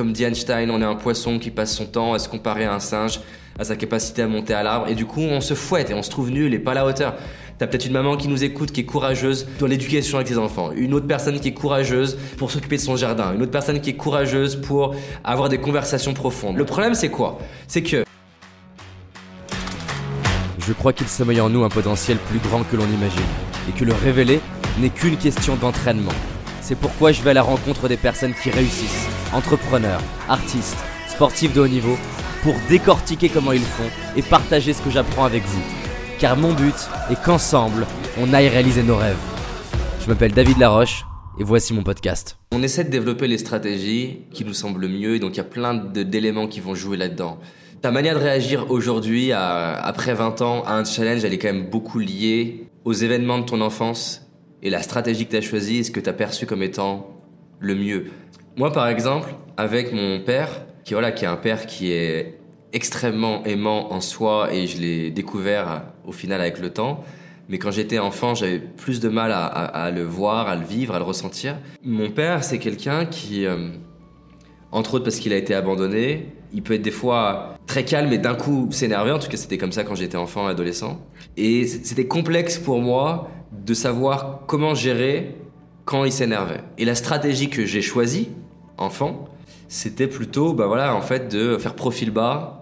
comme dit Einstein, on est un poisson qui passe son temps à se comparer à un singe, à sa capacité à monter à l'arbre, et du coup on se fouette et on se trouve nul et pas à la hauteur. T'as peut-être une maman qui nous écoute, qui est courageuse dans l'éducation avec ses enfants. Une autre personne qui est courageuse pour s'occuper de son jardin. Une autre personne qui est courageuse pour avoir des conversations profondes. Le problème, c'est quoi? C'est que. Je crois qu'il sommeille en nous un potentiel plus grand que l'on imagine. Et que le révéler n'est qu'une question d'entraînement. C'est pourquoi je vais à la rencontre des personnes qui réussissent, entrepreneurs, artistes, sportifs de haut niveau, pour décortiquer comment ils font et partager ce que j'apprends avec vous car mon but est qu'ensemble, on aille réaliser nos rêves. Je m'appelle David Laroche et voici mon podcast. On essaie de développer les stratégies qui nous semblent mieux et donc il y a plein d'éléments qui vont jouer là-dedans. Ta manière de réagir aujourd'hui, après 20 ans, à un challenge, elle est quand même beaucoup liée aux événements de ton enfance et la stratégie que tu as choisie et ce que tu as perçu comme étant le mieux? Moi, par exemple, avec mon père, qui, voilà, qui est un père qui est extrêmement aimant en soi et je l'ai découvert au final avec le temps. Mais quand j'étais enfant, j'avais plus de mal à, le voir, à le vivre, à le ressentir. Mon père, c'est quelqu'un qui, euh, entre autres parce qu'il a été abandonné, il peut être des fois très calme et d'un coup s'énerver. En tout cas, c'était comme ça quand j'étais enfant adolescent. Et c'était complexe pour moi de savoir comment gérer quand il s'énervait. Et la stratégie que j'ai choisie, enfant, c'était plutôt, bah voilà, en fait, de faire profil bas,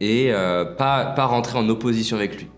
et euh, pas, pas rentrer en opposition avec lui.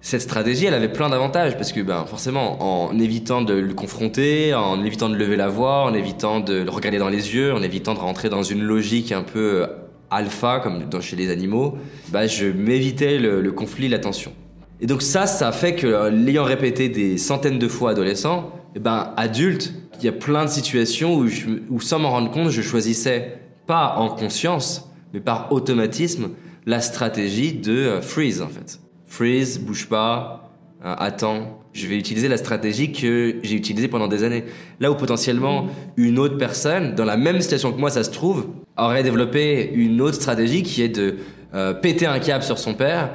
Cette stratégie, elle avait plein d'avantages parce que ben, forcément, en évitant de le confronter, en évitant de lever la voix, en évitant de le regarder dans les yeux, en évitant de rentrer dans une logique un peu alpha comme dans, chez les animaux, bah, je m'évitais le, conflit, la tension. Et donc ça, ça fait que euh, l'ayant répété des centaines de fois adolescent, eh ben adulte, il y a plein de situations où, sans m'en rendre compte, je choisissais pas en conscience, mais par automatisme, la stratégie de euh, freeze en fait. Freeze, bouge pas, euh, attends. Je vais utiliser la stratégie que j'ai utilisée pendant des années. Là où potentiellement une autre personne, dans la même situation que moi, ça se trouve, aurait développé une autre stratégie qui est de euh, péter un câble sur son père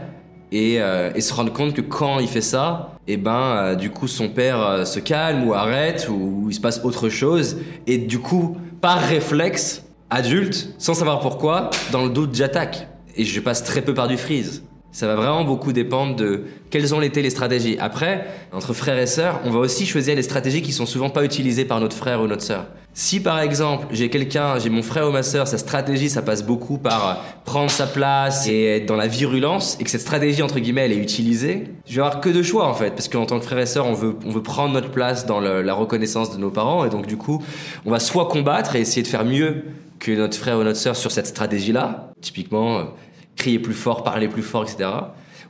et, se rendre compte que quand il fait ça, et eh ben du coup son père se calme ou arrête ou, ou il se passe autre chose et du coup par réflexe adulte, sans savoir pourquoi, dans le doute j'attaque et je passe très peu par du freeze. Ça va vraiment beaucoup dépendre de quelles ont été les stratégies. Après, entre frères et sœurs, on va aussi choisir les stratégies qui sont souvent pas utilisées par notre frère ou notre sœur. Si par exemple, j'ai quelqu'un, j'ai mon frère ou ma sœur, sa stratégie, ça passe beaucoup par euh, prendre sa place et être dans la virulence, et que cette stratégie, entre guillemets, elle est utilisée, je vais avoir que deux choix en fait, parce qu'en tant que frère et sœur, on veut, on veut prendre notre place dans la reconnaissance de nos parents, et donc du coup, on va soit combattre et essayer de faire mieux que notre frère ou notre sœur sur cette stratégie-là. Typiquement, euh, crier plus fort, parler plus fort, etc.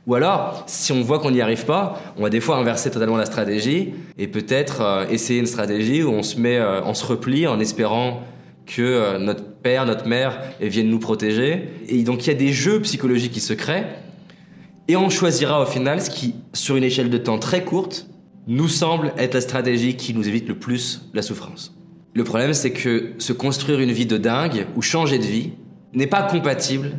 Ou alors, si on voit qu'on n'y arrive pas, on va des fois inverser totalement la stratégie et peut-être euh, essayer une stratégie où on se met, euh, on se replie en espérant que notre père, notre mère viennent nous protéger. Et donc il y a des jeux psychologiques qui se créent et on choisira au final ce qui, sur une échelle de temps très courte, nous semble être la stratégie qui nous évite le plus la souffrance. Le problème, c'est que se construire une vie de dingue ou changer de vie n'est pas compatible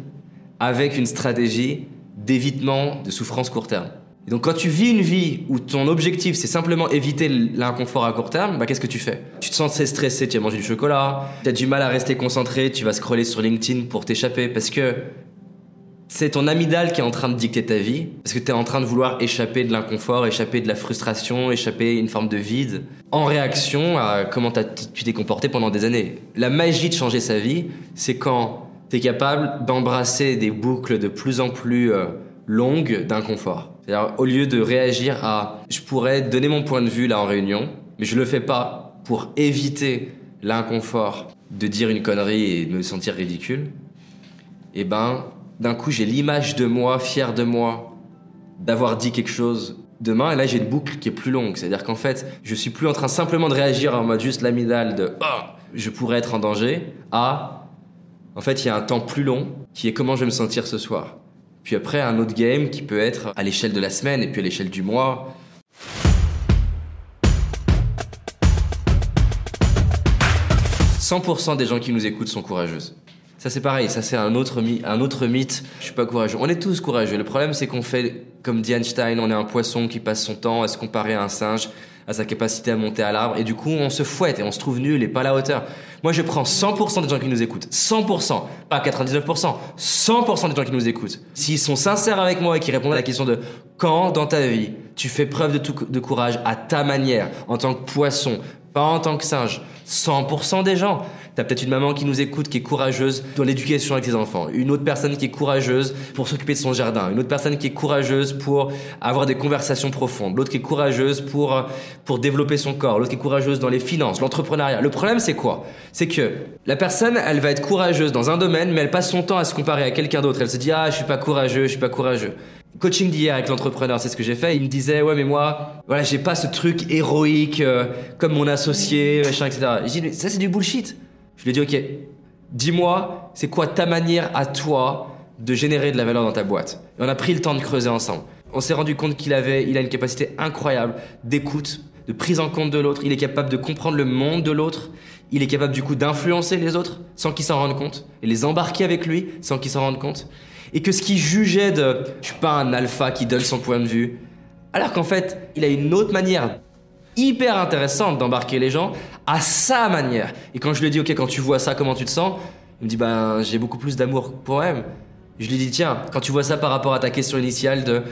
avec une stratégie d'évitement de souffrance court terme. Et donc quand tu vis une vie où ton objectif c'est simplement éviter l'inconfort à court terme, bah, qu'est-ce que tu fais? Tu te sens très stressé, tu vas manger du chocolat, tu as du mal à rester concentré, tu vas scroller sur LinkedIn pour t'échapper parce que c'est ton amygdale qui est en train de dicter ta vie, parce que tu es en train de vouloir échapper de l'inconfort, échapper de la frustration, échapper à une forme de vide, en réaction à comment tu t'es comporté pendant des années. La magie de changer sa vie, c'est quand capable d'embrasser des boucles de plus en plus euh, longues d'inconfort. C'est-à-dire, au lieu de réagir à je pourrais donner mon point de vue là en réunion, mais je le fais pas pour éviter l'inconfort de dire une connerie et de me sentir ridicule, eh ben, d'un coup, j'ai l'image de moi, fier de moi, d'avoir dit quelque chose demain, et là, j'ai une boucle qui est plus longue. C'est-à-dire qu'en fait, je suis plus en train simplement de réagir en mode juste l'amidale de oh, je pourrais être en danger, à en fait, il y a un temps plus long qui est comment je vais me sentir ce soir. Puis après, un autre game qui peut être à l'échelle de la semaine et puis à l'échelle du mois. « 100% des gens qui nous écoutent sont courageuses. Ça c'est pareil, ça c'est un autre, un autre mythe. Je suis pas courageux. On est tous courageux. Le problème c'est qu'on fait, comme dit Einstein, on est un poisson qui passe son temps à se comparer à un singe, à sa capacité à monter à l'arbre, et du coup on se fouette et on se trouve nul et pas à la hauteur. Moi je prends 100% des gens qui nous écoutent, 100%, pas 99%, 100% des gens qui nous écoutent. S'ils sont sincères avec moi et qui répondent à la question de quand dans ta vie tu fais preuve de, tout, de courage à ta manière, en tant que poisson, pas en tant que singe? 100% des gens. T'as peut-être une maman qui nous écoute, qui est courageuse dans l'éducation avec ses enfants. Une autre personne qui est courageuse pour s'occuper de son jardin. Une autre personne qui est courageuse pour avoir des conversations profondes. L'autre qui est courageuse pour, pour développer son corps. L'autre qui est courageuse dans les finances, l'entrepreneuriat. Le problème, c'est quoi? C'est que la personne, elle va être courageuse dans un domaine, mais elle passe son temps à se comparer à quelqu'un d'autre. Elle se dit, ah, je suis pas courageux, je suis pas courageux coaching d'hier avec l'entrepreneur, c'est ce que j'ai fait. Il me disait, ouais, mais moi, voilà, j'ai pas ce truc héroïque euh, comme mon associé, machin, etc. J'ai dit, ça, c'est du bullshit. Je lui ai dit, ok, dis-moi, c'est quoi ta manière à toi de générer de la valeur dans ta boîte? Et on a pris le temps de creuser ensemble. On s'est rendu compte qu'il avait, il a une capacité incroyable d'écoute, de prise en compte de l'autre. Il est capable de comprendre le monde de l'autre. Il est capable du coup d'influencer les autres sans qu'ils s'en rendent compte et les embarquer avec lui sans qu'ils s'en rendent compte et que ce qu'il jugeait de je suis pas un alpha qui donne son point de vue, alors qu'en fait, il a une autre manière hyper intéressante d'embarquer les gens à sa manière. Et quand je lui ai dit, ok, quand tu vois ça, comment tu te sens? Il me dit, ben, j'ai beaucoup plus d'amour pour moi-même. Je lui ai dit, tiens, quand tu vois ça par rapport à ta question initiale de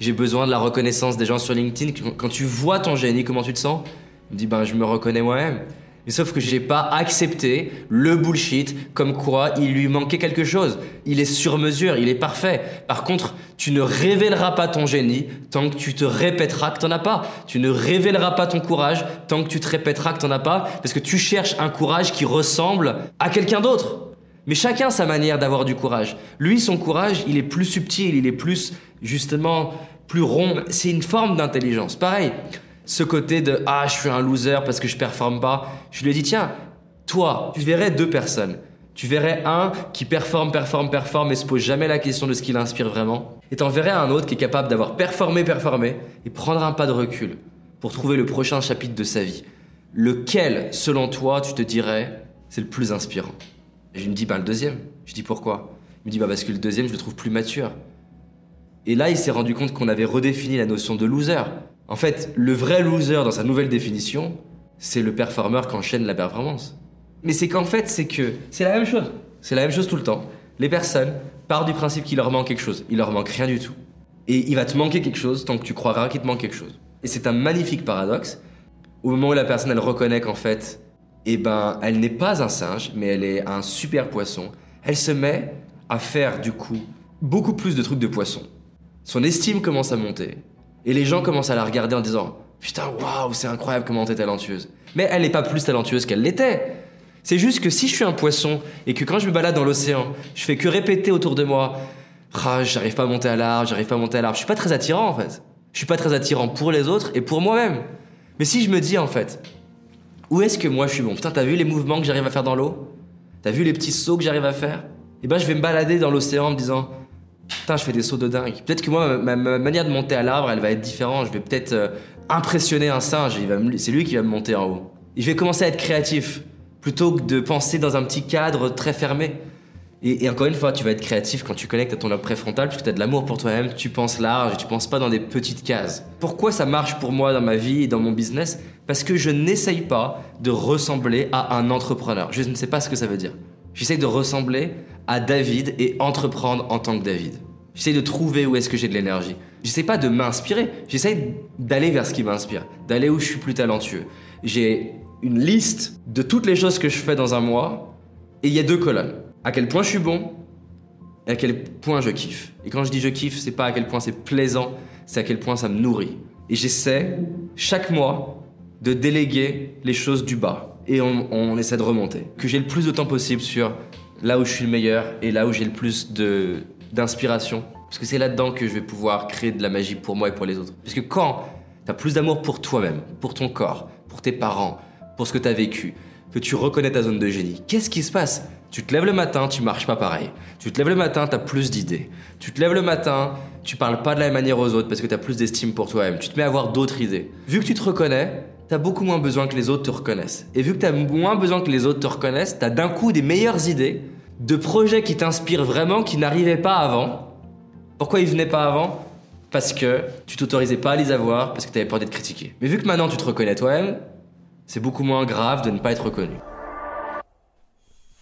j'ai besoin de la reconnaissance des gens sur LinkedIn, quand tu vois ton génie, comment tu te sens? Il me dit, ben, je me reconnais moi-même. Mais sauf que j'ai pas accepté le bullshit comme quoi il lui manquait quelque chose. Il est sur mesure, il est parfait. Par contre, tu ne révéleras pas ton génie tant que tu te répéteras que t'en as pas. Tu ne révéleras pas ton courage tant que tu te répéteras que t'en as pas parce que tu cherches un courage qui ressemble à quelqu'un d'autre. Mais chacun sa manière d'avoir du courage. Lui, son courage, il est plus subtil, il est plus, justement, plus rond. C'est une forme d'intelligence. Pareil ce côté de ah je suis un loser parce que je performe pas. Je lui ai dit tiens, toi, tu verrais deux personnes. Tu verrais un qui performe, performe, performe et se pose jamais la question de ce qui l'inspire vraiment. Et t'en verrais un autre qui est capable d'avoir performé, performé et prendre un pas de recul pour trouver le prochain chapitre de sa vie. Lequel, selon toi, tu te dirais, c'est le plus inspirant? Et je me dis, bah le deuxième. Je dis pourquoi? Il me dit, bah parce que le deuxième, je le trouve plus mature. Et là, il s'est rendu compte qu'on avait redéfini la notion de loser. En fait, le vrai loser dans sa nouvelle définition, c'est le performeur qui enchaîne la performance. Mais c'est qu'en fait, c'est que c'est la même chose. C'est la même chose tout le temps. Les personnes partent du principe qu'il leur manque quelque chose. Il leur manque rien du tout. Et il va te manquer quelque chose tant que tu croiras qu'il te manque quelque chose. Et c'est un magnifique paradoxe. Au moment où la personne, elle reconnaît qu'en fait, eh ben, elle n'est pas un singe, mais elle est un super poisson, elle se met à faire du coup beaucoup plus de trucs de poisson. Son estime commence à monter. Et les gens commencent à la regarder en disant Putain, waouh, c'est incroyable comment t'es talentueuse. Mais elle n'est pas plus talentueuse qu'elle l'était. C'est juste que si je suis un poisson et que quand je me balade dans l'océan, je fais que répéter autour de moi ah, j'arrive pas à monter à l'arbre, j'arrive pas à monter à l'arbre, je suis pas très attirant en fait. Je suis pas très attirant pour les autres et pour moi-même. Mais si je me dis en fait, où est-ce que moi je suis bon? Putain, t'as vu les mouvements que j'arrive à faire dans l'eau? T'as vu les petits sauts que j'arrive à faire? Eh ben je vais me balader dans l'océan en me disant putain, je fais des sauts de dingue. Peut-être que moi, ma, manière de monter à l'arbre, elle va être différente. Je vais peut-être euh, impressionner un singe. C'est lui qui va me monter en haut. je vais commencer à être créatif plutôt que de penser dans un petit cadre très fermé. Et, encore une fois, tu vas être créatif quand tu connectes à ton lobe préfrontal, parce que tu as de l'amour pour toi-même, tu penses large et tu penses pas dans des petites cases. Pourquoi ça marche pour moi dans ma vie et dans mon business? Parce que je n'essaye pas de ressembler à un entrepreneur. Je ne sais pas ce que ça veut dire. J'essaye de ressembler à David et entreprendre en tant que David. J'essaie de trouver où est-ce que j'ai de l'énergie. J'essaie pas de m'inspirer, j'essaie d'aller vers ce qui m'inspire, d'aller où je suis plus talentueux. J'ai une liste de toutes les choses que je fais dans un mois et il y a deux colonnes. À quel point je suis bon et à quel point je kiffe. Et quand je dis je kiffe, c'est pas à quel point c'est plaisant, c'est à quel point ça me nourrit. Et j'essaie chaque mois de déléguer les choses du bas et on, essaie de remonter. Que j'ai le plus de temps possible sur là où je suis le meilleur et là où j'ai le plus d'inspiration. Parce que c'est là-dedans que je vais pouvoir créer de la magie pour moi et pour les autres. Parce que quand tu as plus d'amour pour toi-même, pour ton corps, pour tes parents, pour ce que tu as vécu, que tu reconnais ta zone de génie, qu'est-ce qui se passe? Tu te lèves le matin, tu marches pas pareil. Tu te lèves le matin, tu as plus d'idées. Tu te lèves le matin, tu parles pas de la même manière aux autres parce que tu as plus d'estime pour toi-même. Tu te mets à avoir d'autres idées. Vu que tu te reconnais, tu as beaucoup moins besoin que les autres te reconnaissent. Et vu que tu as moins besoin que les autres te reconnaissent, tu as d'un coup des meilleures idées de projets qui t'inspirent vraiment, qui n'arrivaient pas avant. Pourquoi ils venaient pas avant? Parce que tu t'autorisais pas à les avoir parce que tu avais peur d'être critiqué. Mais vu que maintenant tu te reconnais toi-même, c'est beaucoup moins grave de ne pas être reconnu.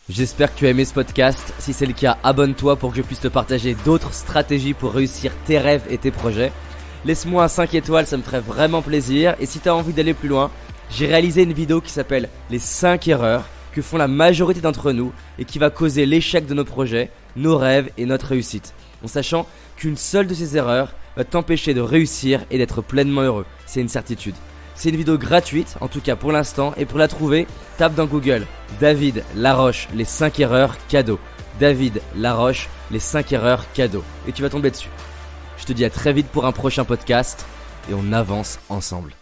J'espère que tu as aimé ce podcast. Si c'est le cas, abonne-toi pour que je puisse te partager d'autres stratégies pour réussir tes rêves et tes projets. Laisse-moi un 5 étoiles, ça me ferait vraiment plaisir. Et si tu as envie d'aller plus loin, j'ai réalisé une vidéo qui s'appelle Les 5 erreurs que font la majorité d'entre nous et qui va causer l'échec de nos projets, nos rêves et notre réussite. En sachant qu'une seule de ces erreurs va t'empêcher de réussir et d'être pleinement heureux. C'est une certitude. C'est une vidéo gratuite, en tout cas pour l'instant, et pour la trouver, tape dans Google David Laroche, les 5 erreurs cadeaux. David Laroche, les 5 erreurs cadeaux. Et tu vas tomber dessus. Je te dis à très vite pour un prochain podcast, et on avance ensemble.